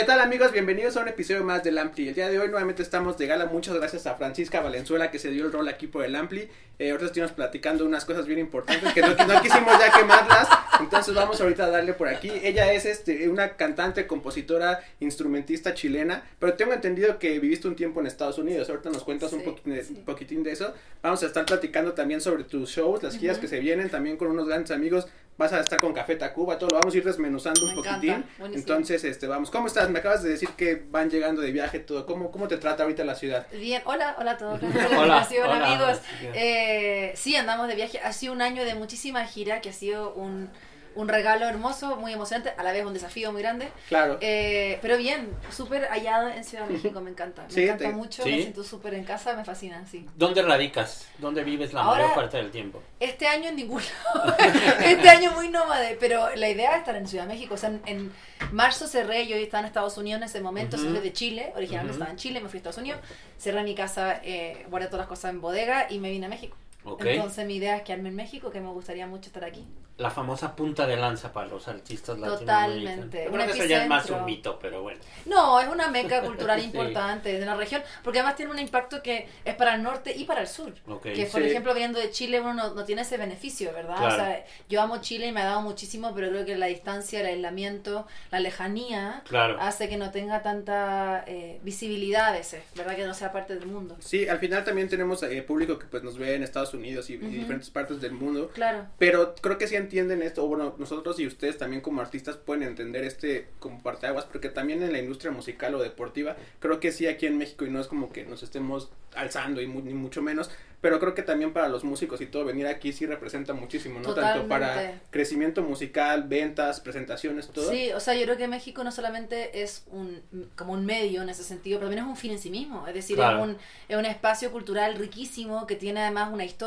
¿Qué tal amigos? Bienvenidos a un episodio más del Ampli. El día de hoy nuevamente estamos de gala. Muchas gracias a Francisca Valenzuela que se dio el rol aquí por el Ampli. Eh, ahorita estuvimos platicando unas cosas bien importantes que no, no quisimos ya quemarlas. Entonces vamos ahorita a darle por aquí. Ella es este, una cantante, compositora, instrumentista chilena. Pero tengo entendido que viviste un tiempo en Estados Unidos. Ahorita nos cuentas un Sí, poquitín de, sí. poquitín de eso. Vamos a estar platicando también sobre tus shows, las giras Ujú. que se vienen, también con unos grandes amigos. Vas a estar con Café Tacuba, todo lo vamos a ir desmenuzando un Me poquitín. buenísimo. Entonces, este, vamos. ¿Cómo estás? Me acabas de decir que van llegando de viaje todo. ¿Cómo, cómo te trata ahorita la ciudad? Bien, hola, hola a todos. Hola, hola. amigos. Eh, sí, andamos de viaje. Ha sido un año de muchísima gira que ha sido un, un regalo hermoso, muy emocionante, a la vez un desafío muy grande. Claro. Eh, pero bien, súper hallada en Ciudad de México, me encanta. Me Sí, encanta te- mucho, sí. me siento súper en casa, me fascina, sí. ¿Dónde radicas? ¿Dónde vives la Ahora- mayor parte del tiempo? Este año en ninguno. este año muy nómade, pero la idea es estar en Ciudad de México. O sea, en, en marzo cerré, yo estaba en Estados Unidos en ese momento, soy de Chile, originalmente Ujú. estaba en Chile, me fui a Estados Unidos, cerré mi casa, eh, guardé todas las cosas en bodega y me vine a México. Ok. Entonces mi idea es quedarme en México, que me gustaría mucho estar aquí. La famosa punta de lanza para los artistas Totalmente, latinoamericanos. Yo creo que eso ya es más epicentro. un mito, pero bueno. No, es una meca cultural Sí. importante de la región, porque además tiene un impacto que es para el norte y para el sur. Ok. Que por Sí. ejemplo, viendo de Chile, uno no, no tiene ese beneficio, ¿verdad? Claro. O sea, yo amo Chile y me ha dado muchísimo, pero creo que la distancia, el aislamiento, la lejanía, Claro. hace que no tenga tanta eh, visibilidad a veces, ¿verdad? Que no sea parte del mundo. Sí, al final también tenemos eh, público que pues nos ve en Estados Unidos y, y Ujú. diferentes partes del mundo. Claro. Pero creo que sí entienden esto, o bueno, nosotros y ustedes también como artistas pueden entender este como parteaguas, porque también en la industria musical o deportiva, creo que sí aquí en México y no es como que nos estemos alzando y mu- ni mucho menos, pero creo que también para los músicos y todo venir aquí sí representa muchísimo, ¿no? Tanto para Totalmente. crecimiento musical, ventas, presentaciones, todo. Sí, o sea, yo creo que México no solamente es un como un medio en ese sentido, pero también es un fin en sí mismo. Es decir, Claro. es, un, es un espacio cultural riquísimo que tiene además una historia,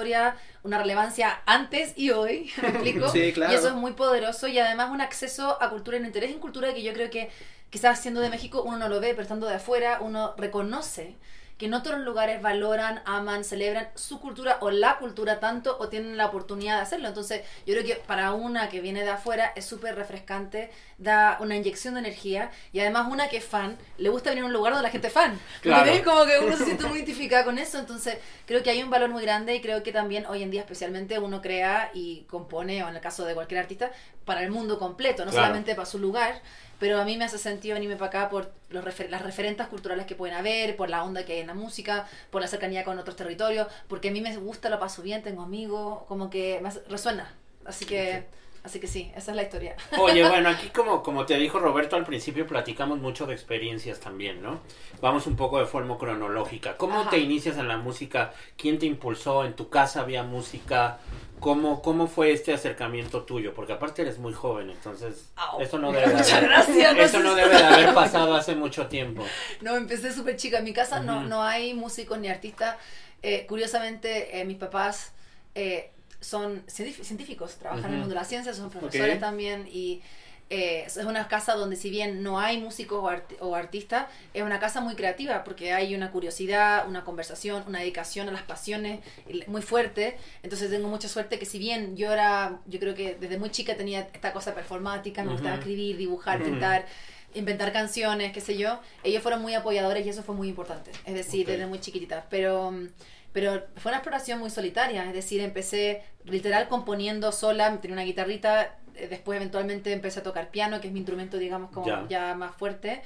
una relevancia antes y hoy, ¿me explico? Sí, claro. Y eso es muy poderoso y además un acceso a cultura y un interés en cultura que yo creo que quizás siendo de México uno no lo ve, pero estando de afuera uno reconoce que en otros lugares valoran, aman, celebran su cultura o la cultura tanto o tienen la oportunidad de hacerlo. Entonces, yo creo que para una que viene de afuera es súper refrescante, da una inyección de energía y además una que es fan, le gusta venir a un lugar donde la gente es fan. Claro. Como que uno se siente muy identificada con eso. Entonces, creo que hay un valor muy grande y creo que también hoy en día especialmente uno crea y compone, o en el caso de cualquier artista, para el mundo completo, no Claro. solamente para su lugar. Pero a mí me hace sentido venirme para acá por los refer- las referentes culturales que pueden haber, por la onda que hay en la música, por la cercanía con otros territorios, porque a mí me gusta, lo paso bien, tengo amigos, como que me resuena. Así que, así que sí, esa es la historia. Oye, bueno, aquí como, como te dijo Roberto al principio, platicamos mucho de experiencias también, ¿no? Vamos un poco de forma cronológica. ¿Cómo Ajá. te inicias en la música? ¿Quién te impulsó? ¿En tu casa había música? ¿Cómo, ¿Cómo fue este acercamiento tuyo? Porque aparte eres muy joven, entonces Au. eso no debe de Muchas haber, gracias. eso no debe de haber pasado hace mucho tiempo. No, empecé súper chica. En mi casa no, no hay músicos ni artistas. Eh, curiosamente, eh, mis papás eh, son científ- científicos, trabajan en el mundo de la ciencia, son profesores también y eh, es una casa donde si bien no hay músicos o, arti- o artistas, es una casa muy creativa porque hay una curiosidad, una conversación, una dedicación a las pasiones muy fuerte. Entonces tengo mucha suerte que si bien yo era, yo creo que desde muy chica tenía esta cosa performática, me gustaba escribir, dibujar, Ujú. pintar, inventar canciones, qué sé yo, ellos fueron muy apoyadores y eso fue muy importante, es decir, desde muy chiquitita, pero, mm, pero fue una exploración muy solitaria, es decir, empecé literal componiendo sola, tenía una guitarrita, eh, después eventualmente empecé a tocar piano, que es mi instrumento, digamos, como Ya. ya, más fuerte,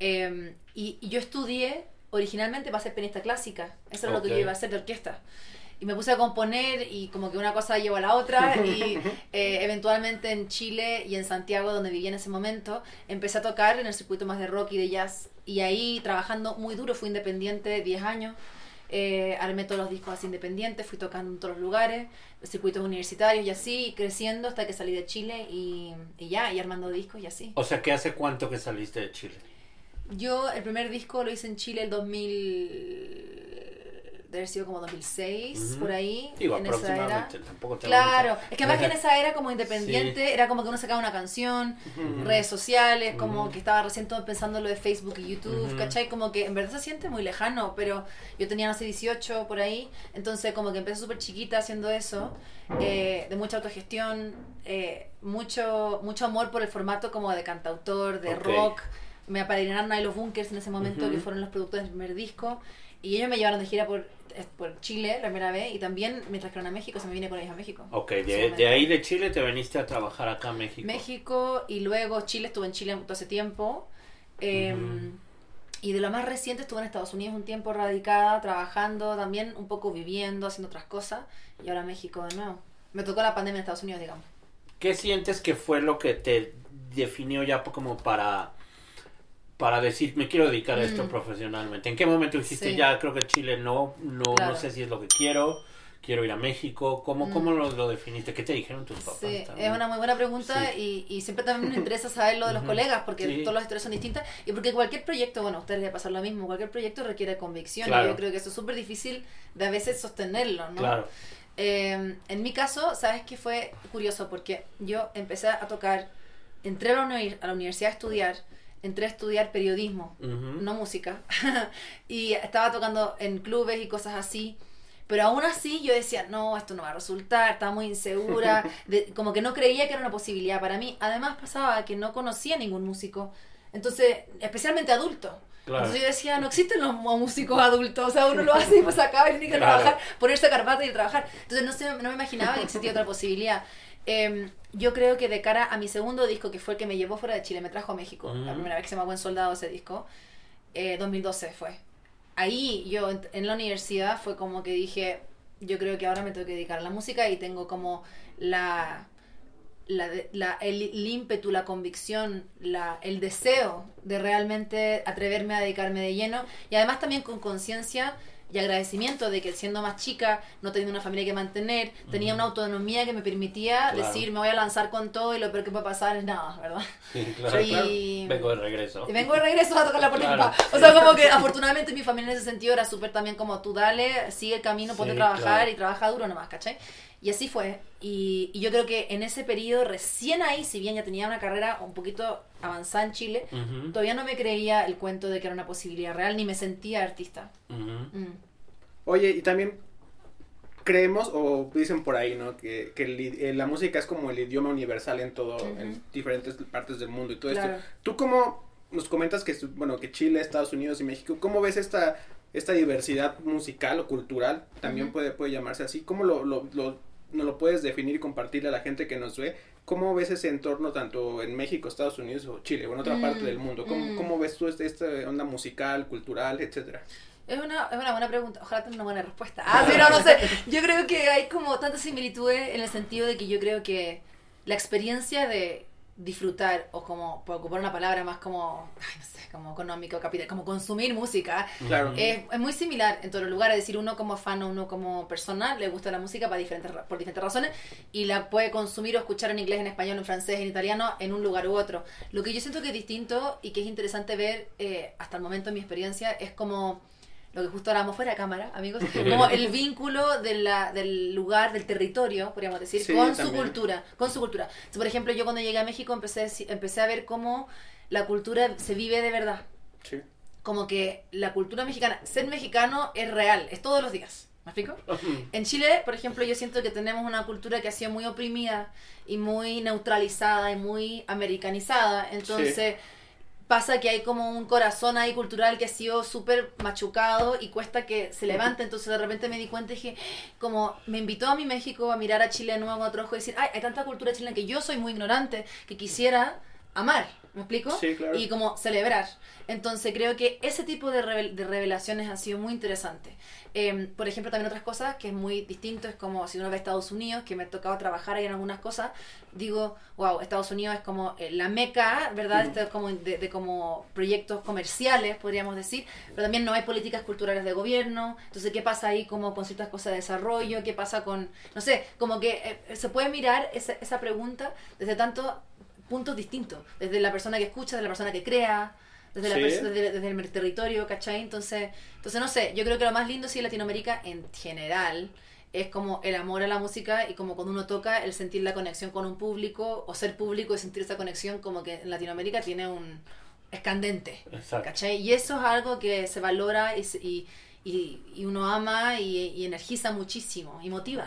eh, y, y yo estudié originalmente para ser pianista clásica, eso era lo que yo iba a hacer de orquesta. Y me puse a componer y como que una cosa llevó a la otra y eh, eventualmente en Chile y en Santiago, donde vivía en ese momento, empecé a tocar en el circuito más de rock y de jazz. Y ahí trabajando muy duro, fui independiente 10 años. Eh, armé todos los discos así independientes, fui tocando en todos los lugares, circuitos universitarios y así, y creciendo hasta que salí de Chile y, y ya, y armando discos y así. O sea, ¿que hace cuánto que saliste de Chile? Yo el primer disco lo hice en Chile el 2000, debe haber sido como 2006, Ujú. por ahí, Digo, en esa era. aproximadamente, tampoco te Claro, es que más que en esa era como independiente, Sí. era como que uno sacaba una canción, redes sociales, como que estaba recién todo pensando lo de Facebook y YouTube. ¿cachai? Como que en verdad se siente muy lejano, pero yo tenía, no sé, 18 por ahí, entonces como que empecé súper chiquita haciendo eso, eh, de mucha autogestión, eh, mucho, mucho amor por el formato como de cantautor, de rock, me apadrinaron a los Bunkers en ese momento, que fueron los productores del primer disco. Y ellos me llevaron de gira por, por Chile la primera vez y también me trajeron a México, se me vine con ellos a México. Ok, de, de, ahí de Chile te veniste a trabajar acá a México. México y luego Chile, estuve en Chile todo ese tiempo. Eh, Y de lo más reciente estuve en Estados Unidos un tiempo radicada, trabajando también, un poco viviendo, haciendo otras cosas. Y ahora México de nuevo. Me tocó la pandemia en Estados Unidos, digamos. ¿Qué sientes que fue lo que te definió ya como para para decir, me quiero dedicar a esto Mm. profesionalmente? ¿En qué momento dijiste, Sí. ya creo que Chile no, no, Claro. no sé si es lo que quiero, quiero ir a México? ¿Cómo, cómo lo, lo definiste? ¿Qué te dijeron tus papás? Sí, también? es una muy buena pregunta y, y siempre también me interesa saber lo de los colegas porque Sí. todas las historias son distintas y porque cualquier proyecto, bueno, a ustedes les va a pasar lo mismo, cualquier proyecto requiere convicción Claro. y yo creo que eso es súper difícil de a veces sostenerlo, ¿no? Claro. Eh, en mi caso, ¿sabes qué fue curioso? Porque yo empecé a tocar, entré a la, a la universidad a estudiar, entré a estudiar periodismo, no música, y estaba tocando en clubes y cosas así. Pero aún así yo decía, no, esto no va a resultar, estaba muy insegura, de- como que no creía que era una posibilidad para mí. Además pasaba que no conocía ningún músico, entonces, especialmente adulto. Claro. Entonces yo decía, no existen los músicos adultos, o sea, uno lo hace y pues acaba y tiene que Claro. trabajar, ponerse corbata y trabajar. Entonces no, sé, no me imaginaba que existía otra posibilidad. Eh, yo creo que de cara a mi segundo disco, que fue el que me llevó fuera de Chile, me trajo a México, la primera vez que se llama Buen Soldado ese disco, eh, 2012 fue. Ahí yo en, en la universidad fue como que dije, yo creo que ahora me tengo que dedicar a la música y tengo como la, la, la- el, el ímpetu, la convicción, la, el deseo de realmente atreverme a dedicarme de lleno y además también con conciencia y agradecimiento de que siendo más chica, no teniendo una familia que mantener, tenía una autonomía que me permitía Claro. decir me voy a lanzar con todo y lo peor que puede pasar es nada, ¿verdad? Sí, claro. Y- Vengo de regreso. y vengo de regreso a tocar la puerta Claro. O sea, como que afortunadamente mi familia en ese sentido era súper también como tú dale, sigue el camino, ponte Sí, a trabajar y trabaja duro nomás, ¿cachai? Y así fue. Y, y yo creo que en ese periodo, recién ahí, si bien ya tenía una carrera un poquito avanzada en Chile, todavía no me creía el cuento de que era una posibilidad real, ni me sentía artista. Mm. Oye, y también creemos o dicen por ahí, ¿no? Que, que el i- eh, la música es como el idioma universal en todo, en diferentes partes del mundo y todo Claro. esto. ¿Tú cómo nos comentas que, bueno, que Chile, Estados Unidos y México, cómo ves esta, esta diversidad musical o cultural? También puede, puede llamarse así. ¿Cómo lo, lo, lo, nos lo puedes definir y compartirle a la gente que nos ve? ¿Cómo ves ese entorno tanto en México, Estados Unidos o Chile o en otra Mm, parte del mundo? ¿Cómo, mm. cómo ves tú este, esta onda musical, cultural, etcétera? Es una, es una buena pregunta. Ojalá tenga una buena respuesta. Ah, sí, no, no sé. Yo creo que hay como tantas similitudes en el sentido de que yo creo que la experiencia de disfrutar, o como, por ocupar una palabra más como, ay, no sé, como económico, capital, como consumir música, Claro. es, es muy similar en todos los lugares. Es decir, uno como fan o uno como persona le gusta la música para diferentes, por diferentes razones y la puede consumir o escuchar en inglés, en español, en francés, en italiano, en un lugar u otro. Lo que yo siento que es distinto y que es interesante ver eh, hasta el momento en mi experiencia es como lo que justo hablábamos fuera de cámara, amigos, como el vínculo de la, del lugar, del territorio, podríamos decir, Sí, con su cultura, con su cultura. Entonces, por ejemplo, yo cuando llegué a México empecé, empecé a ver cómo la cultura se vive de verdad Sí. como que la cultura mexicana, ser mexicano es real, es todos los días. ¿Me explico? En Chile, por ejemplo, yo siento que tenemos una cultura que ha sido muy oprimida y muy neutralizada y muy americanizada. Entonces, pasa que hay como un corazón ahí cultural que ha sido súper machucado y cuesta que se levante. Entonces, de repente me di cuenta y dije, como me invitó a mi México a mirar a Chile de nuevo con otro ojo y decir, ay, hay tanta cultura chilena que yo soy muy ignorante que quisiera amar. ¿Me explico? Sí, claro. Y como celebrar. Entonces creo que ese tipo de, revel- de revelaciones ha sido muy interesante. Eh, por ejemplo, también otras cosas que es muy distinto, es como si uno ve a Estados Unidos, que me ha tocado trabajar ahí en algunas cosas, digo, wow, Estados Unidos es como eh, la meca, ¿verdad? Esto es como de, de como proyectos comerciales, podríamos decir, pero también no hay políticas culturales de gobierno, entonces, ¿qué pasa ahí como con ciertas cosas de desarrollo? ¿Qué pasa con, no sé, como que eh, se puede mirar esa, esa pregunta desde tantos puntos distintos, desde la persona que escucha, desde la persona que crea, desde, la Sí. perso- desde, desde el territorio, ¿cachai? Entonces, entonces, no sé, yo creo que lo más lindo sí en Latinoamérica en general es como el amor a la música y como cuando uno toca el sentir la conexión con un público o ser público y sentir esa conexión como que en Latinoamérica tiene un es candente, Exacto. ¿cachai? Y eso es algo que se valora y, y, y- y uno ama y, y energiza muchísimo y motiva.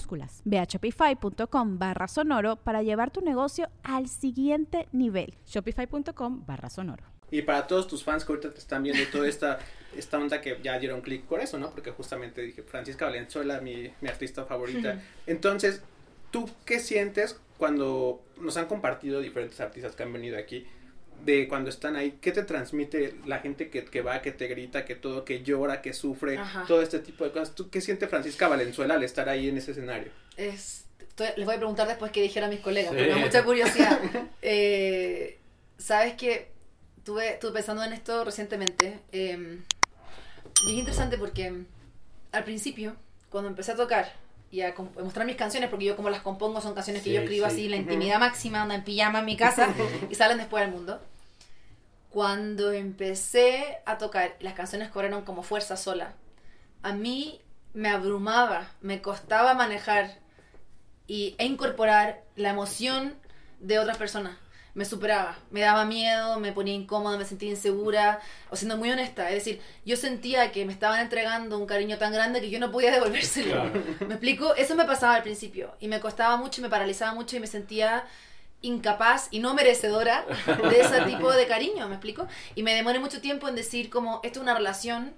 Ve a shopify.com barra sonoro para llevar tu negocio al siguiente nivel. Shopify.com barra sonoro. Y para todos tus fans que ahorita te están viendo toda esta, esta onda que ya dieron clic por eso, ¿no? Porque justamente dije, Francisca Valenzuela, mi, mi artista favorita. Entonces, ¿tú qué sientes cuando nos han compartido diferentes artistas que han venido aquí? De cuando están ahí, ¿qué te transmite la gente que, que va, que te grita, que todo, que llora, que sufre, Ajá. todo este tipo de cosas? ¿Tú qué siente Francisca Valenzuela al estar ahí en ese escenario? Es, estoy- les voy a preguntar después qué dijeron mis colegas, Sí. porque me da mucha curiosidad. Eh, Sabes que tuve, estuve pensando en esto recientemente. eh, y es interesante porque al principio, cuando empecé a tocar y a, mostrar mis canciones, porque yo como las compongo son canciones que Sí, yo escribo sí. así, en la intimidad máxima, anda en pijama en mi casa y salen después al mundo. Cuando empecé a tocar, las canciones cobraron como fuerza sola. A mí me abrumaba, me costaba manejar y, e incorporar la emoción de otras personas. Me superaba, me daba miedo, me ponía incómoda, me sentía insegura, o siendo muy honesta, es decir, yo sentía que me estaban entregando un cariño tan grande que yo no podía devolvérselo. Claro. ¿Me explico? Eso me pasaba al principio y me costaba mucho me paralizaba mucho y me sentía incapaz y no merecedora de ese tipo de cariño, ¿me explico? Y me demoré mucho tiempo en decir como esto es una relación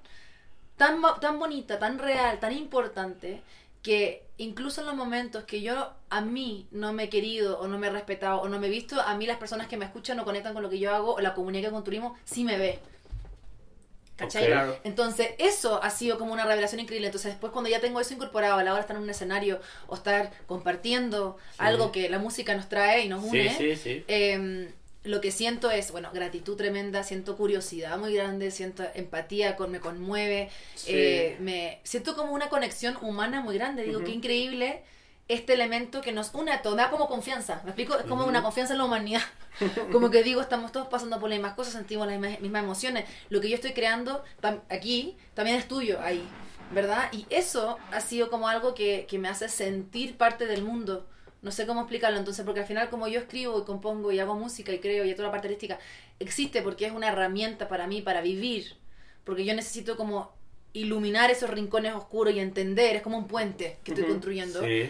tan, tan bonita, tan real, tan importante, que incluso en los momentos que yo a mí no me he querido o no me he respetado o no me he visto, a mí las personas que me escuchan o conectan con lo que yo hago o la comunidad que construimos sí me ve. ¿Cachai? Claro. Entonces, eso ha sido como una revelación increíble. Entonces, después cuando ya tengo eso incorporado a la hora de estar en un escenario o estar compartiendo algo que la música nos trae y nos une, Sí, eh, lo que siento es, bueno, gratitud tremenda, siento curiosidad muy grande, siento empatía, con, me conmueve, eh, me siento como una conexión humana muy grande. Digo, Ujú. qué increíble este elemento que nos une a todos, me da como confianza, ¿me explico? Es como Ujú. una confianza en la humanidad. Como que digo, estamos todos pasando por las mismas cosas, sentimos las mismas, mismas emociones. Lo que yo estoy creando aquí también es tuyo ahí, ¿verdad? Y eso ha sido como algo que, que me hace sentir parte del mundo. No sé cómo explicarlo, entonces, porque al final como yo escribo y compongo y hago música y creo y toda la parte artística, existe porque es una herramienta para mí, para vivir. Porque yo necesito como iluminar esos rincones oscuros y entender, es como un puente que estoy construyendo. Sí.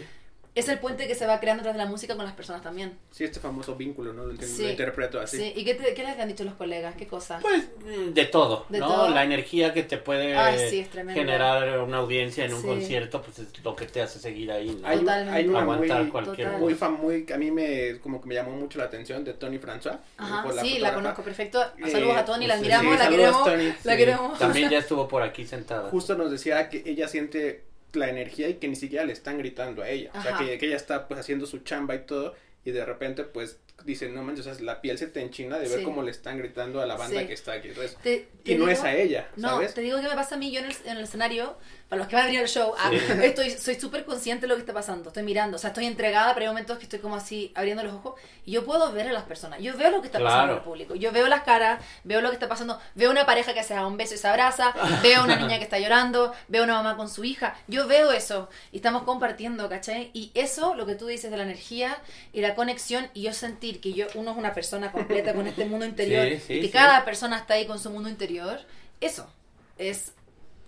Es el puente que se va creando tras de la música con las personas también. Sí, este famoso vínculo, ¿no? Lo, Sí. lo interpreto así. Sí. ¿Y qué, te- qué les han dicho los colegas? ¿Qué cosa? Pues mm, de todo, De ¿no? todo. La energía que te puede Ay, sí, generar una audiencia en un Sí. concierto, pues es lo que te hace seguir ahí, ¿no? Totalmente. hay una muy, Aguantar cualquier Total. muy, fam- muy, a mí me, como que me llamó mucho la atención de Tony François. Ajá, fue sí, la conozco perfecto. Eh, Saludos a Tony, la sí, admiramos, sí, la saludos, queremos. Tony. La Sí. queremos. También ya estuvo por aquí sentada. Justo nos decía que ella siente la energía y que ni siquiera le están gritando a ella. O sea, que, que ella está pues haciendo su chamba y todo y de repente pues dice, no manches, o sea, la piel se te enchina de ver Sí. cómo le están gritando a la banda Sí. que está aquí. Entonces, Te- te y no digo- es a ella, No, ¿sabes? te digo que me pasa a mí, yo en el, en el escenario, para los que van a venir al show, ah, Sí. estoy, soy súper consciente de lo que está pasando, estoy mirando, o sea, estoy entregada, pero hay momentos que estoy como así, abriendo los ojos, y yo puedo ver a las personas, yo veo lo que está pasando en el público, yo veo las caras, veo lo que está pasando, veo una pareja que se da un beso y se abraza, veo una niña que está llorando, veo una mamá con su hija, yo veo eso, y estamos compartiendo, ¿cachai? Y eso, lo que tú dices de la energía y la conexión, y yo sentir que yo, uno es una persona completa con este mundo interior, Sí, sí, y que sí. cada persona está ahí con su mundo interior, eso es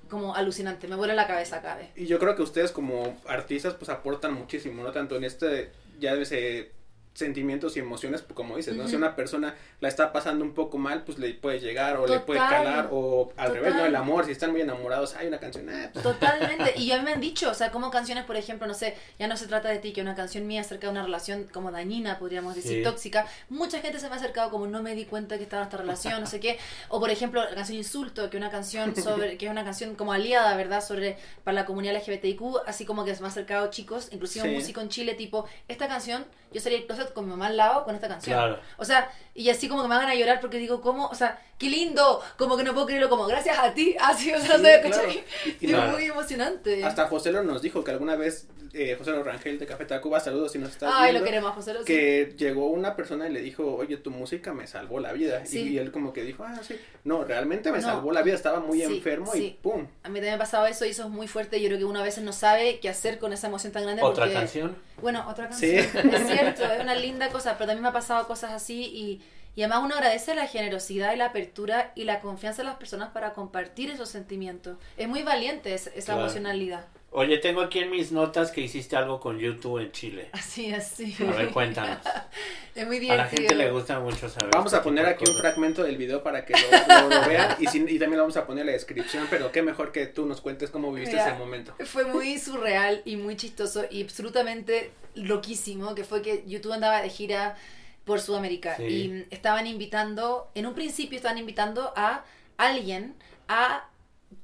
como alucinante, me vuela la cabeza cada vez. Y yo creo que ustedes como artistas pues aportan muchísimo, ¿no? Tanto en este, ya se sentimientos y emociones, como dices, ¿no? Si una persona la está pasando un poco mal, pues le puede llegar o le puede calar o al revés, ¿no? El amor, si están muy enamorados, hay una canción, ah, pues, Totalmente. Y ya me han dicho, o sea, como canciones, por ejemplo, no sé, ya no se trata de ti, que una canción mía acerca de una relación como dañina, podríamos decir, Sí. tóxica. Mucha gente se me ha acercado como no me di cuenta que estaba en esta relación, no sé qué. O por ejemplo, la canción Insulto, que una canción sobre, que es una canción como aliada, ¿verdad? Sobre, para la comunidad LGBTIQ, así como que se me ha acercado chicos, inclusive un músico en Chile, tipo, esta canción, yo salí del closet con mi mamá al lado con esta canción. Claro. O sea, y así como que me hagan a llorar porque digo, ¿cómo? O sea, qué lindo, como que no puedo creerlo, como gracias a ti, así, o sea, Sí, no sé, claro. Y claro. muy emocionante. hasta José nos dijo que alguna vez, eh, José Rangel de Café Tacuba, saludos si nos estás Ay, viendo, lo queremos, José. Que llegó una persona y le dijo, oye, tu música me salvó la vida. Y- Sí. Y, él como que dijo, ah, sí, no, realmente me No. salvó la vida, estaba muy Sí, enfermo y sí. pum. A mí también me ha pasado eso y eso es muy fuerte. Yo creo que uno a veces no sabe qué hacer con esa emoción tan grande. Otra porque- canción. Bueno, otra Sí. canción. Es cierto, es una linda cosa, pero también me ha pasado cosas así y, y además uno agradece la generosidad y la apertura y la confianza de las personas para compartir esos sentimientos. Es muy valiente es- esa Claro. emocionalidad. Oye, tengo aquí en mis notas que hiciste algo con YouTube en Chile. Así, así. A ver, cuéntanos. Es muy A divertido. la gente le gusta mucho saber. Vamos este a poner aquí un fragmento del video para que lo, lo- lo vean y, sin- y también lo vamos a poner en la descripción, pero qué mejor que tú nos cuentes cómo viviste Mira, ese momento. Fue muy surreal y muy chistoso y absolutamente loquísimo, que fue que YouTube andaba de gira por Sudamérica Sí. y estaban invitando, en un principio estaban invitando a alguien a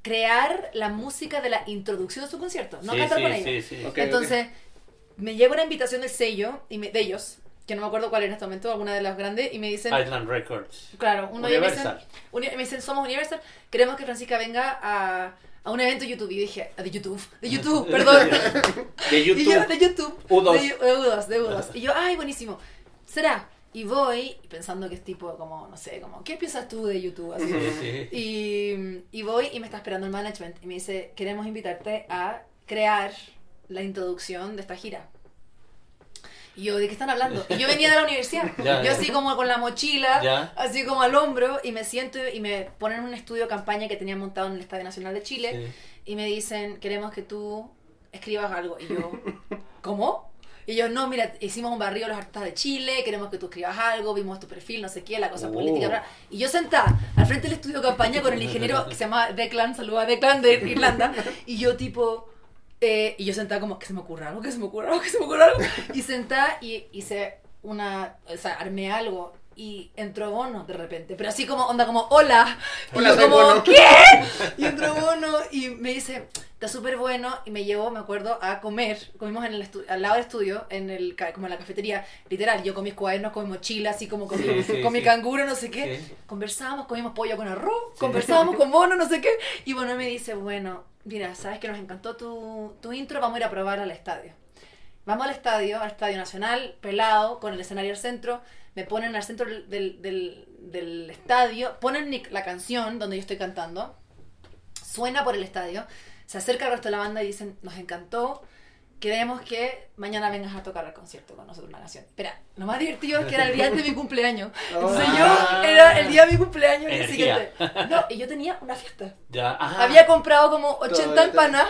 crear la música de la introducción de su concierto, no sí, cantar sí, con ellos. sí, sí. Ok. Entonces, me llega una invitación del sello y me- de ellos, que no me acuerdo cuál en este momento, alguna de las grandes, y me dicen, Island Records. Claro, uno día me dicen, Universal. me dicen, somos Universal, queremos que Francisca venga a, a un evento de YouTube. Y dije, "Ah, de YouTube, de YouTube, perdón. De Y yo, YouTube. de YouTube. U2. De, de U2, de U2. Y yo, ay, buenísimo. ¿Será? Y voy pensando que es tipo como, no sé, como, ¿qué piensas tú de YouTube? Así. Sí, sí. Y, y voy y me está esperando el management y me dice, queremos invitarte a crear la introducción de esta gira. Y yo, ¿de qué están hablando? Y yo venía de la universidad. Ya, yo ya. así como con la mochila, Ya. así como al hombro, y me siento y me ponen un estudio campaña que tenía montado en el Estadio Nacional de Chile Sí. y me dicen, queremos que tú escribas algo. Y yo, ¿cómo? Y yo, no, mira, hicimos un barrio los artistas de Chile, queremos que tú escribas algo, vimos tu perfil, no sé qué, la cosa Oh. política. bla. Y yo sentada al frente del estudio de campaña con el ingeniero que se llama Declan, saluda a Declan de Irlanda, y yo tipo... eh, y yo sentada como, que se me ocurra algo, que se me ocurra algo, que se me ocurra algo. Y sentada y hice una, o sea, armé algo y entró Bono de repente, pero así como, onda como, hola. Y yo como, Bono. ¿qué? Y entró Bono y me dice, está súper bueno. Y me llevó, me acuerdo, a comer. Comimos en el al lado del estudio, en el, como en la cafetería. Literal, yo con mis cuadernos, con mi mochila, así como con, mi, Sí, sí, con mi canguro, no sé qué. Conversábamos, comimos pollo con arroz, conversábamos con Bono, no sé qué. Y Bono me dice, bueno, mira, sabes que nos encantó tu, tu intro, vamos a ir a probar al estadio. Vamos al estadio, al Estadio Nacional, pelado, con el escenario al centro. Me ponen al centro del, del, del- estadio, ponen la canción donde yo estoy cantando, suena por el estadio, se acerca el resto de la banda y dicen, nos encantó, queremos que mañana vengas a tocar al concierto con nosotros una canción. Espera, lo más divertido es que era el día de mi cumpleaños. Entonces Ah. yo, era el día de mi cumpleaños y el siguiente. No, y yo tenía una fiesta. Ya. Ajá. Había comprado como 80 Todavía te- empanadas.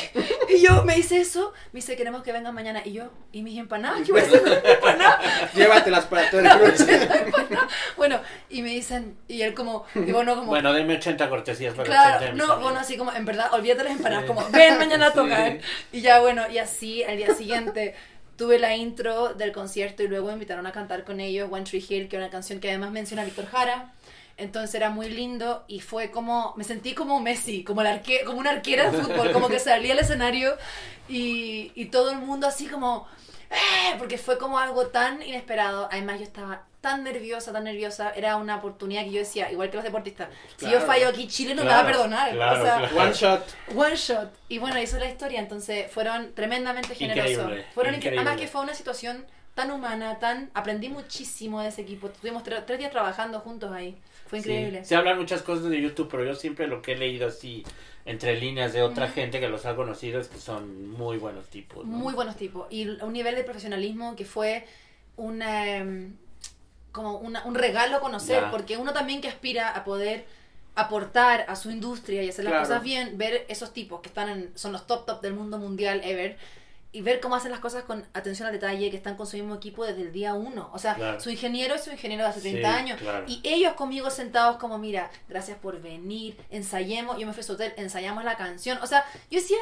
y yo me hice eso. Me dice, queremos que vengan mañana. Y yo, ¿y mis empanadas? ¿Qué voy a hacer con mis empanadas? Llévatelas para todo el Una cruce. 80 empanadas. Bueno, y me dicen, y él como, y bueno, como, Bueno, denme 80 cortesías para claro, 80 de mis no, bueno, así como, en verdad, olvídate las empanadas, como, ven mañana a Sí. tocar. Y ya, bueno, y así, al día siguiente, tuve la intro del concierto y luego me invitaron a cantar con ellos One Tree Hill, que es una canción que además menciona a Víctor Jara. Entonces era muy lindo y fue como, me sentí como Messi, como, la arque, como una arquera de fútbol, como que salí al escenario y todo el mundo así como, ¡eh! porque fue como algo tan inesperado. Además yo estaba tan nerviosa, tan nerviosa, era una oportunidad que yo decía, igual que los deportistas, si yo fallo aquí, Chile no Claro, me va a perdonar. claro, o sea, claro. One shot. One shot. Y bueno, eso es la historia. Entonces fueron tremendamente generosos. Increíble, Fueron incre- increíble. Además que fue una situación tan humana, tan... Aprendí muchísimo de ese equipo. Estuvimos tre- tres días trabajando juntos ahí. Fue increíble. Sí. Se hablan muchas cosas de YouTube, pero yo siempre lo que he leído así entre líneas de otra gente que los ha conocido es que son muy buenos tipos. ¿no? Muy buenos tipos. Y un nivel de profesionalismo que fue una, em, como una- un regalo conocer, Ya. porque uno también que aspira a poder aportar a su industria y hacer las Claro. cosas bien, ver esos tipos que están en, son los top top del mundo mundial ever, y ver cómo hacen las cosas con atención al detalle, que están con su mismo equipo desde el día uno. O sea, Claro. su ingeniero es su ingeniero de hace Sí, 30 años. claro. Y ellos conmigo sentados como, mira, gracias por venir, ensayemos, yo me fui a su hotel, ensayamos la canción. O sea, yo decía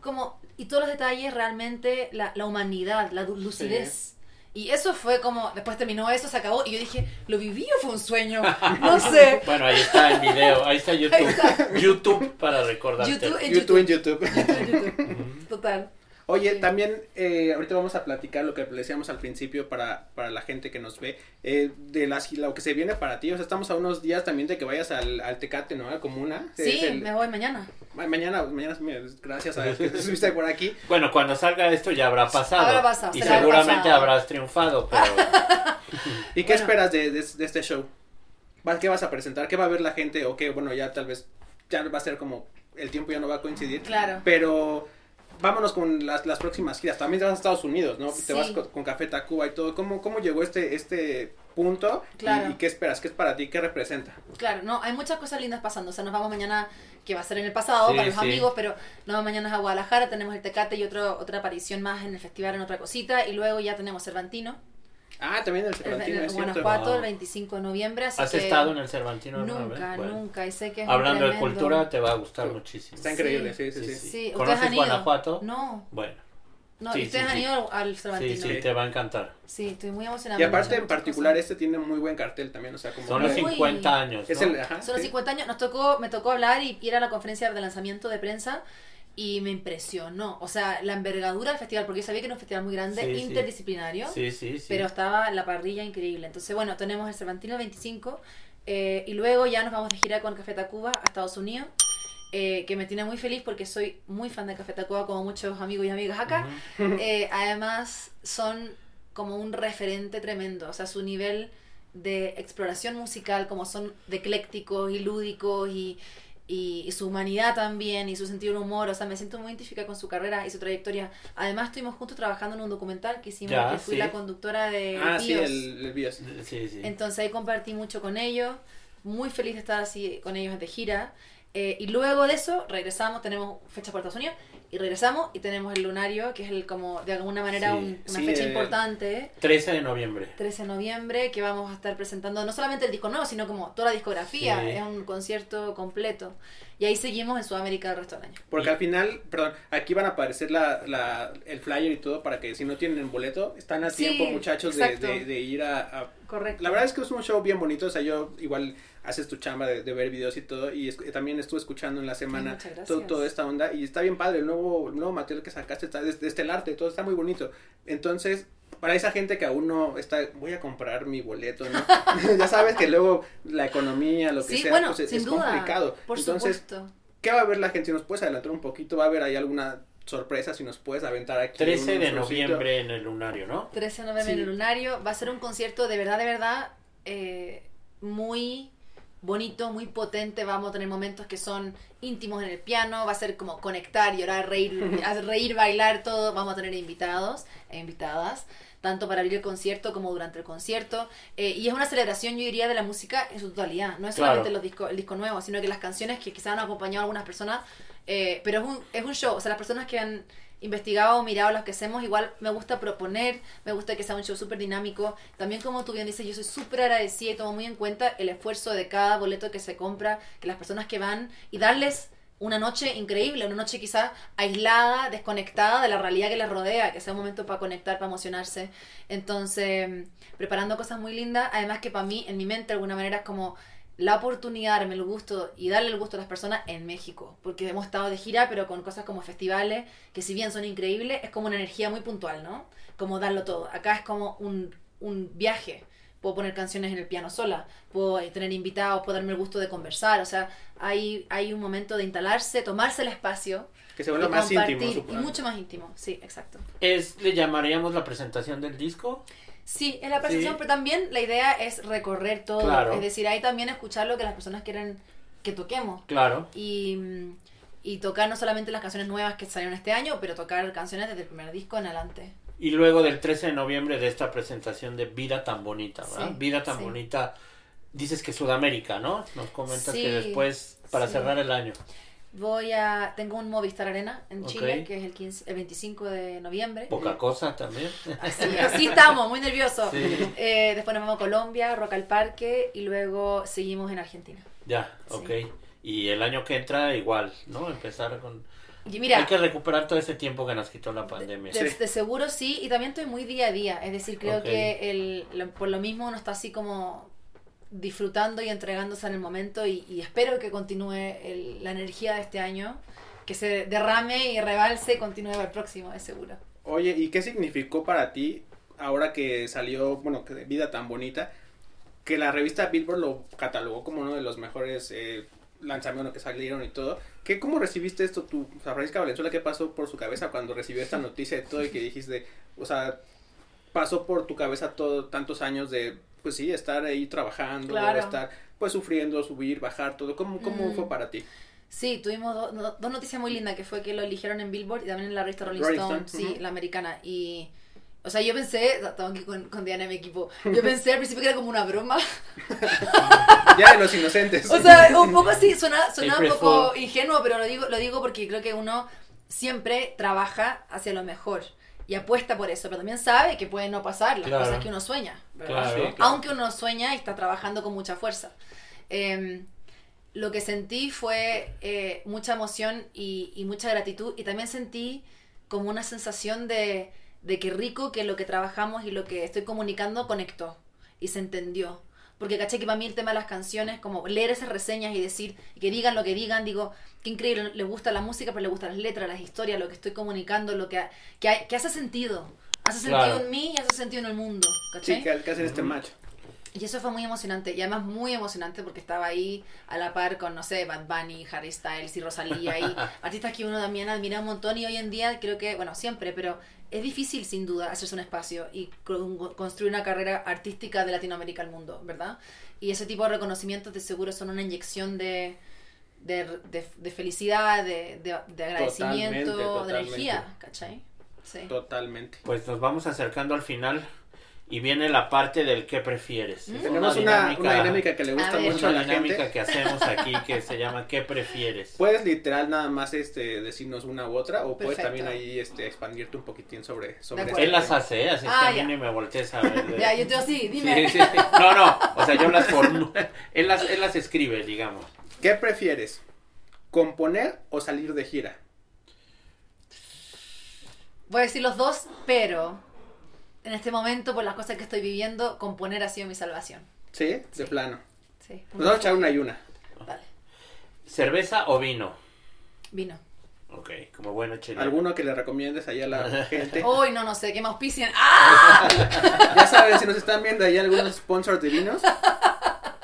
como, y todos los detalles realmente, la, la humanidad, la lucidez. Y eso fue como, después terminó eso, se acabó, y yo dije, ¿lo viví o fue un sueño? No sé. Bueno, ahí está el video, ahí está YouTube. Ahí está. YouTube para recordarte. YouTube en YouTube en YouTube. YouTube. YouTube. Total. Oye, también eh, ahorita vamos a platicar lo que le decíamos al principio para, para la gente que nos ve, eh, de las, lo que se viene para ti. O sea, estamos a unos días también de que vayas al, al Tecate, ¿no? A Comuna. Sí, el- me voy mañana. ma- Mañana, mañana, gracias a que estuviste por aquí. Bueno, cuando salga esto ya habrá pasado. Habrá pasado, y seguramente pasado. habrás triunfado, pero ¿Y qué Bueno. esperas de, de- de este show? ¿Va- ¿Qué vas a presentar? ¿Qué va a ver la gente? O qué, bueno, ya tal vez, ya va a ser como, el tiempo ya no va a coincidir. Claro. Pero vámonos con las, las próximas giras. También te vas a Estados Unidos, ¿no? Sí. Te vas con, con Café Tacuba y todo. ¿Cómo, cómo llegó este, este punto? Y- Claro. ¿Y, qué esperas? ¿Qué es para ti? ¿Qué representa? Claro, no, hay muchas cosas lindas pasando. O sea, nos vamos mañana, que va a ser en el pasado Sí, para los sí. amigos, pero nos vamos mañana a Guadalajara, tenemos el Tecate y otro, otra aparición más en el festival, en otra cosita. Y luego ya tenemos Cervantino, Ah, también el Cervantino, en es cierto. Guanajuato, el 25 de noviembre. Así ¿has que estado en el Cervantino Nunca? Bueno, nunca. Y sé que es Hablando de cultura, te va a gustar muchísimo. Está increíble, sí, sí, sí. Sí, ¿ustedes ¿Conoces han ido? Guanajuato? No, Bueno, no, Sí, ¿y ustedes sí, han sí. ido al sí, Cervantino? sí, te va a encantar. Sí, estoy muy emocionada. Y aparte, en particular, cosas. este tiene muy buen cartel también, o sea, como... Son los Uy. 50 años, Es ¿no? el, ajá, Son los sí. 50 años. Nos tocó, me tocó hablar y ir a la conferencia de lanzamiento de prensa y me impresionó. O sea, la envergadura del festival, porque yo sabía que era un festival muy grande, Sí, interdisciplinario, Sí, sí, sí. pero estaba la parrilla increíble. Entonces, bueno, tenemos el Cervantino el 25 eh, y luego ya nos vamos de gira con Café Tacuba a Estados Unidos. eh, que me tiene muy feliz porque soy muy fan de Café Tacuba como muchos amigos y amigas acá. Eh, además, son como un referente tremendo. O sea, su nivel de exploración musical, como son de eclécticos y lúdicos y, y, y su humanidad también y su sentido del humor. O sea, me siento muy identificada con su carrera y su trayectoria. Además, estuvimos juntos trabajando en un documental que hicimos, Ya, que fui sí. la conductora de Ah, sí, el, el Bios. Sí, sí. Entonces ahí compartí mucho con ellos, muy feliz de estar así con ellos de gira. Eh, y luego de eso regresamos, tenemos fecha por Estados Unidos, y regresamos y tenemos el lunario, que es el como de alguna manera Sí, un- una sí, fecha eh. importante. 13 de noviembre. 13 de noviembre, que vamos a estar presentando no solamente el disco nuevo, sino como toda la discografía. Sí. Es un concierto completo. Y ahí seguimos en Sudamérica el resto del año. Porque al final, perdón, aquí van a aparecer la, la, el flyer y todo para que si no tienen boleto, están a Sí, tiempo muchachos de, de- de ir a, a- Correcto. La verdad es que es un show bien bonito, o sea, yo igual haces tu chamba de, de ver videos y todo, y es- también estuve escuchando en la semana todo, toda esta onda, y está bien padre, el nuevo, el nuevo material que sacaste está desde, desde el arte, todo está muy bonito. Entonces, para esa gente que aún no está, voy a comprar mi boleto, ¿no? ya sabes que luego la economía, lo que sí, sea, bueno, pues es, sin es duda. complicado. Por Entonces, supuesto. ¿Qué va a ver la gente? Si nos puedes adelantar un poquito, va a haber ahí alguna sorpresa, si nos puedes aventar aquí. 13 un de noviembre en el lunario, ¿no? 13 de noviembre Sí. en el Lunario. Va a ser un concierto de verdad, de verdad, eh, muy bonito, muy potente. Vamos a tener momentos que son íntimos en el piano. Va a ser como conectar, llorar, reír, reír, bailar, todo. Vamos a tener invitados e invitadas, tanto para abrir el concierto como durante el concierto. Eh, y es una celebración, yo diría, de la música en su totalidad. No es Claro. solamente los discos, el disco nuevo, sino que las canciones que quizás han acompañado a algunas personas. eh, pero es un, es un show. O sea, las personas que han investigado o mirado lo que hacemos, igual me gusta proponer, me gusta que sea un show súper dinámico. También como tú bien dices, yo soy súper agradecida y tomo muy en cuenta el esfuerzo de cada boleto que se compra, que las personas que van y darles una noche increíble, una noche quizás aislada, desconectada de la realidad que les rodea, que sea un momento para conectar, para emocionarse. Entonces, preparando cosas muy lindas, además que para mí, en mi mente, de alguna manera es como la oportunidad, darme el gusto y darle el gusto a las personas en México, porque hemos estado de gira, pero con cosas como festivales, que si bien son increíbles, es como una energía muy puntual, ¿no? Como darlo todo. Acá es como un, un viaje. Puedo poner canciones en el piano sola, puedo eh, tener invitados, puedo darme el gusto de conversar, o sea, hay, hay un momento de instalarse, tomarse el espacio. Que se vuelva y más íntimo. Y supongo. mucho más íntimo, sí, exacto. Es, ¿Le llamaríamos la presentación del disco? Sí, es la Sí. pero también la idea es recorrer todo. Claro. Es decir, hay también escuchar lo que las personas quieren que toquemos. Claro. Y, mm, y tocar no solamente las canciones nuevas que salieron este año, pero tocar canciones desde el primer disco en adelante. Y luego del 13 de noviembre de esta presentación de Vida tan bonita, ¿verdad? Sí, Vida tan sí. bonita. Dices que Sudamérica, ¿no? Nos comentas Sí, que después, para cerrar el año. Voy a. Tengo un Movistar Arena en Ok. Chile, que es el, 15, el 25 de noviembre. Poca cosa también. Así, así estamos, muy nerviosos. Sí. Eh, después nos vamos a Colombia, Rock al Parque y luego seguimos en Argentina. Ya, Sí. ok. Y el año que entra igual, ¿no? Empezar con... Y mira, Hay que recuperar todo ese tiempo que nos quitó la pandemia. de, Sí. de seguro sí, y también estoy muy día a día. Es decir, creo Ok. que el, lo- por lo mismo uno está así como disfrutando y entregándose en el momento y, y espero que continúe el- la energía de este año, que se derrame y rebalse y continúe para el próximo, es seguro. Oye, ¿y qué significó para ti ahora que salió, bueno, que de vida tan bonita, que la revista Billboard lo catalogó como uno de los mejores eh, lanzamientos que salieron y todo? ¿Qué, ¿Cómo recibiste esto tú? O sea, Francisca Valenzuela, ¿qué pasó por su cabeza cuando recibió esta noticia de todo y que dijiste, o sea, pasó por tu cabeza todo, tantos años de, pues sí, estar ahí trabajando, Claro. estar pues sufriendo, subir, bajar, todo. ¿Cómo, cómo Mm. fue para ti? Sí, tuvimos do- dos noticias muy lindas, que fue que lo eligieron en Billboard y también en la revista Rolling, Rolling Stone, Stone, sí, la americana. Y, o sea, yo pensé, estaba aquí con, con Diana en mi equipo, yo pensé al principio que era como una broma. Ya de los inocentes. O sea, un poco así, suena, suena un poco ingenuo, pero lo digo, lo digo porque creo que uno siempre trabaja hacia lo mejor y apuesta por eso, pero también sabe que puede no pasar las Claro. cosas que uno sueña, ¿verdad? Claro. Sí, claro. Aunque uno sueña y está trabajando con mucha fuerza. Eh, lo que sentí fue eh, mucha emoción y, y mucha gratitud y también sentí como una sensación de, de que rico que lo que trabajamos y lo que estoy comunicando conectó y se entendió. Porque caché que para mí el tema de las canciones, como leer esas reseñas y decir, y que digan lo que digan, digo, qué increíble, les gusta la música, pero les gustan las letras, las historias, lo que estoy comunicando, lo que, que, hay- que hace sentido. Hace sentido Claro. en mí y hace sentido en el mundo. Sí, que, que hacer este match. Y eso fue muy emocionante. Y además muy emocionante porque estaba ahí a la par con, no sé, Bad Bunny, Harry Styles y Rosalía. Y artistas que uno también admira un montón. Y hoy en día creo que, bueno, siempre, pero es difícil sin duda hacerse un espacio y con- construir una carrera artística de Latinoamérica al mundo, ¿verdad? Y ese tipo de reconocimientos de seguro son una inyección de, de, de- de felicidad, de, de- de agradecimiento, de totalmente. energía, ¿cachai? Sí. Totalmente. Pues nos vamos acercando al final y viene la parte del qué prefieres. Mm. Es Tenemos una, una dinámica que le gusta A ver. mucho a una la dinámica gente. que hacemos aquí que se llama ¿Qué prefieres? Puedes literal nada más este decirnos una u otra o puedes también ahí este expandirte un poquitín sobre sobre este Él las hace, ¿eh? así Ah, que a mí ya. ni me voltees a ver. de- Ya, yo te así, dime. Sí, sí. No, no, o sea, yo las formulo. Él las, él las escribe, digamos. ¿Qué prefieres? ¿Componer o salir de gira? Voy a decir los dos, pero en este momento, por las cosas que estoy viviendo, componer ha sido mi salvación. ¿Sí? De plano. Sí. Nos vamos a echar una y una. Dale. ¿Cerveza o vino? Vino. Ok, como bueno chileno. ¿Alguno que le recomiendes ahí a la gente? Hoy no, no sé, que me auspician. ¡Ah! Ya saben, si nos están viendo ahí algunos sponsors de vinos,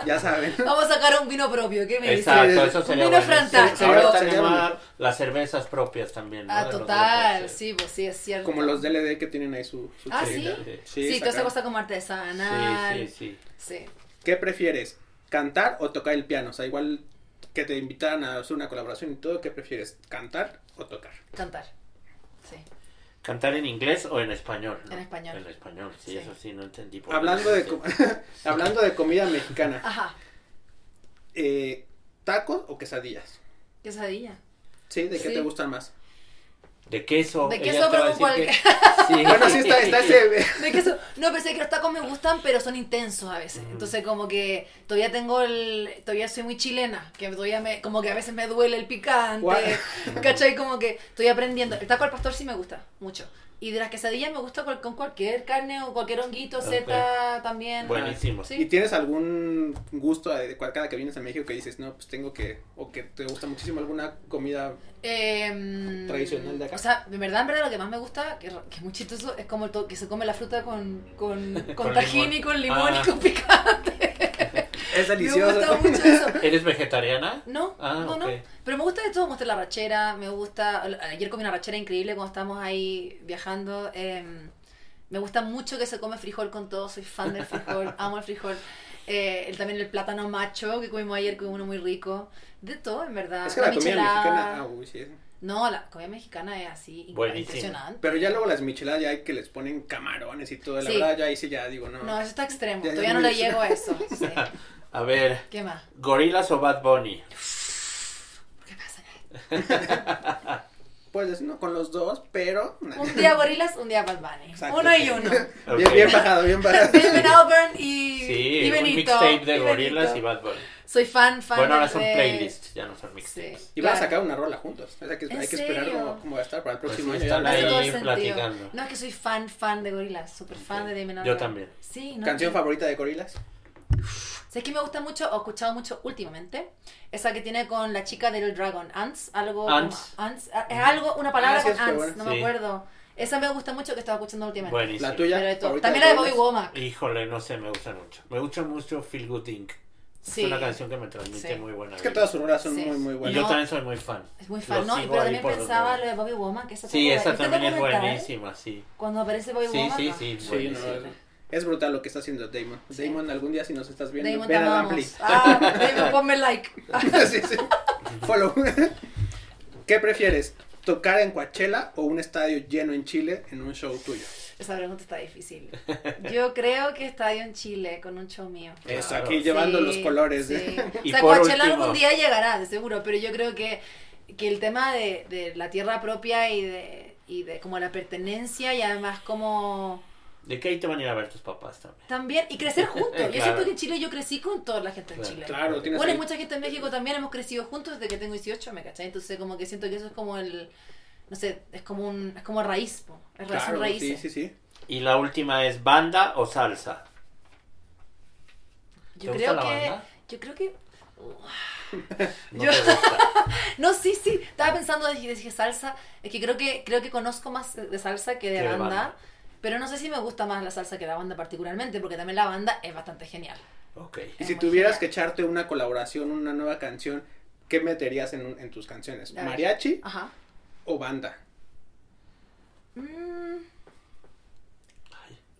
ya saben. Vamos a sacar un vino propio, ¿qué me dices? Exacto, eso sería Un vino bueno. fantástico. Ahora bonito. las cervezas propias también. ¿no? Ah, De los total, grupos, sí, pues sí, es cierto. Como los DLD que tienen ahí su, su Ah, chelita. ¿sí? Sí, Sí, toda esa sacaron. cosa como artesanal. Sí, sí, sí. Sí. ¿Qué prefieres? ¿Cantar o tocar el piano? O sea, igual que te invitaran a hacer una colaboración y todo, ¿qué prefieres? ¿Cantar o tocar? Cantar. Sí. ¿Cantar en inglés o en español? no? En español. En español, sí, Sí. eso sí, no entendí. por Hablando qué. de, hablando de comida mexicana, Ajá. eh, ¿tacos o quesadillas? Quesadilla. ¿Sí? ¿De qué Sí. te gustan más? De queso. De queso, pero con que- Sí. Bueno, sí, está, está ese... De queso. No, pensé que los tacos me gustan, pero son intensos a veces. Entonces, como que todavía tengo el. Todavía soy muy chilena. Que todavía me. Como que a veces me duele el picante. Guau. ¿Cachai? Como que estoy aprendiendo. El taco al pastor sí me gusta mucho. Y de las quesadillas me gusta cual- con cualquier carne o cualquier honguito, zeta también. Buenísimo. Sí. ¿Y tienes algún gusto de cual- cada que vienes a México que dices, no, pues tengo que, o que te gusta muchísimo alguna comida? Eh, Tradicional de acá. O sea, de verdad, en verdad, lo que más me gusta, que, que es muy chistoso, es como el to- que se come la fruta con, con, con, Con tajín limón. y con limón Ah. y con picante. Es Me delicioso. gusta mucho eso. ¿Eres vegetariana? No, Ah, no, no. Pero me gusta de todo, me gusta la rachera, me gusta... Ayer comí una rachera increíble cuando estábamos ahí viajando. eh, me gusta mucho que se come frijol con todo, soy fan del frijol, amo el frijol. Eh, el- también el plátano macho que comimos ayer, que uno muy rico. De todo, en verdad. Es que la comida michelada. mexicana, ah, uy, sí. No, la comida mexicana es así, Buenísimo. impresionante. Pero ya luego las micheladas ya hay que les ponen camarones y todo, la Sí. verdad ya ahí sí ya digo, no. No, eso está extremo. Ya, Todavía no le llego a eso. Sí. A ver, ¿Qué más? ¿Gorilas o Bad Bunny? ¿Qué pasa? Pues no con los dos, pero. Un día Gorilas, un día Bad Bunny. Exacto. Uno y uno. Bien, Ok. bien bajado, bien bajado. Ben Auburn y, Sí, y un Benito. mixtape de y Gorillaz Benito. y Bad Bunny. Soy fan, fan Bueno, ahora de- son playlists, ya no son mixtapes. Sí, Y van a sacar una rola juntos. Sea, que ¿En hay que esperar cómo, cómo va a estar para el Pues próximo sí, año. ahí platicando. No, es que soy fan, fan de Gorillaz, súper fan de Damon Yo también. Sí, ¿no? ¿Canción favorita de Gorilas? ¿Sabes que me gusta mucho o he escuchado mucho últimamente? Esa que tiene con la chica del Dragon, Ants, algo Ants. como- Ants, ah, es algo, una palabra Ah, con Ants, no me acuerdo. Esa me gusta mucho que estaba escuchando últimamente. Buenísimo. La tuya. De También la de Bobby Gorillaz? Womack. Híjole, no sé, me gusta mucho. Me gusta mucho Feel Good Inc. Sí. Es una canción que me transmite Sí. muy buena. Es que todas sus rolas son Sí. muy, muy Y buenas. yo No. también soy muy fan. Es muy fan, Lo ¿no? sigo Pero también pensaba lo de Bobby Womack, que esa Sí, esa ¿viste el también es documental? buenísima, sí. Cuando aparece Bobby Sí, Womack. sí, ¿no? sí, Sí, no, es, brutal lo que está haciendo Damon. Sí. Damon, algún día si nos estás viendo, Damon, ven. Ampli. Ah, Damon, ponme like. sí, sí. Follow. ¿Qué prefieres? ¿Tocar en Coachella o un estadio lleno en Chile en un show tuyo? Esa pregunta está difícil. Yo creo que Estadio en Chile con un show mío. Eso, Claro. aquí llevando Sí, los colores. sí. de- Y o sea, por Coachella último- algún día llegará, de seguro, pero yo creo que, que el tema de, de la tierra propia y de, y de como la pertenencia y además como De que ahí te van a ir a ver tus papás también. también y crecer juntos. Yo Claro. siento que en Chile yo crecí con toda la gente en Claro. Chile. Claro, tienes Bueno, y ahí- mucha gente en México también hemos crecido juntos desde que tengo 18, ¿me cachai? Entonces como que siento que eso es como el, no sé, es como un, es como raíz, po. es son sí, raíces. sí, sí. Y la última es banda o salsa. Yo ¿Te creo gusta la que, banda? yo creo que, No Yo- sí, sí, estaba pensando, dije, dije salsa, es que creo que, creo que conozco más de salsa que de banda, banda. pero no sé si me gusta más la salsa que la banda particularmente, porque también la banda es bastante genial. Ok. Y Es si muy tuvieras genial. que echarte una colaboración, una nueva canción, ¿qué meterías en, en tus canciones? ¿Mariachi Ajá. O banda? Mm,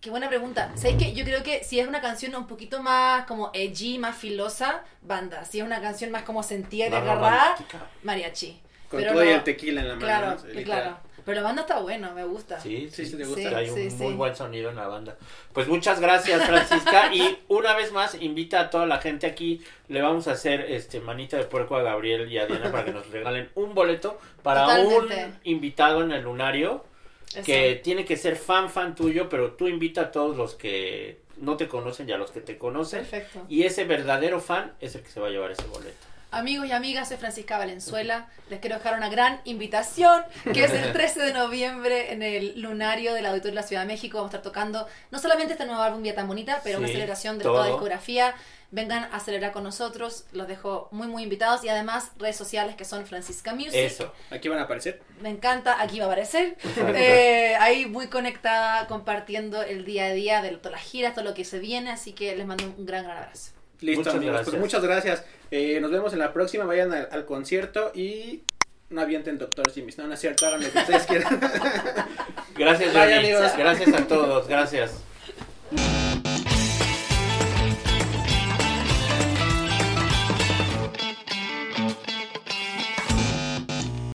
Qué buena pregunta. ¿Sabéis que Yo creo que si es una canción un poquito más como edgy, más filosa, banda. Si es una canción más como sentida y romántica. mariachi. Con Pero todo y el tequila en la mano. Claro, claro. Pero la banda está buena, me gusta. Sí, Sí, sí, te sí, gusta. hay un Sí, muy sí. buen sonido en la banda. Pues muchas gracias, Francisca. y una vez más, invita a toda la gente aquí. Le vamos a hacer este manita de puerco a Gabriel y a Diana para que nos regalen un boleto para Totalmente. un invitado en el lunario Eso. que tiene que ser fan, fan tuyo, pero tú invita a todos los que no te conocen y a los que te conocen. Perfecto. Y ese verdadero fan es el que se va a llevar ese boleto. Amigos y amigas, soy Francisca Valenzuela. Les quiero dejar una gran invitación, que es el 13 de noviembre en el Lunario del Auditorio de la Ciudad de México. Vamos a estar tocando no solamente este nuevo álbum Vía Tan Bonita, pero una celebración de todo. toda la discografía. Vengan a celebrar con nosotros. Los dejo muy, muy invitados. Y además, redes sociales que son Francisca Music. Eso. Aquí van a aparecer. Me encanta, aquí va a aparecer. Eh, ahí muy conectada, compartiendo el día a día de todas las giras, todo lo que se viene. Así que les mando un gran, gran abrazo. Listo, Muchas amigos. gracias. Pues muchas gracias. Eh, nos vemos en la próxima. Vayan al, al concierto y no avienten Doctor Simis. No, no es cierto. Hagan lo que ustedes quieran. Gracias, amigos. Gracias a todos. Gracias.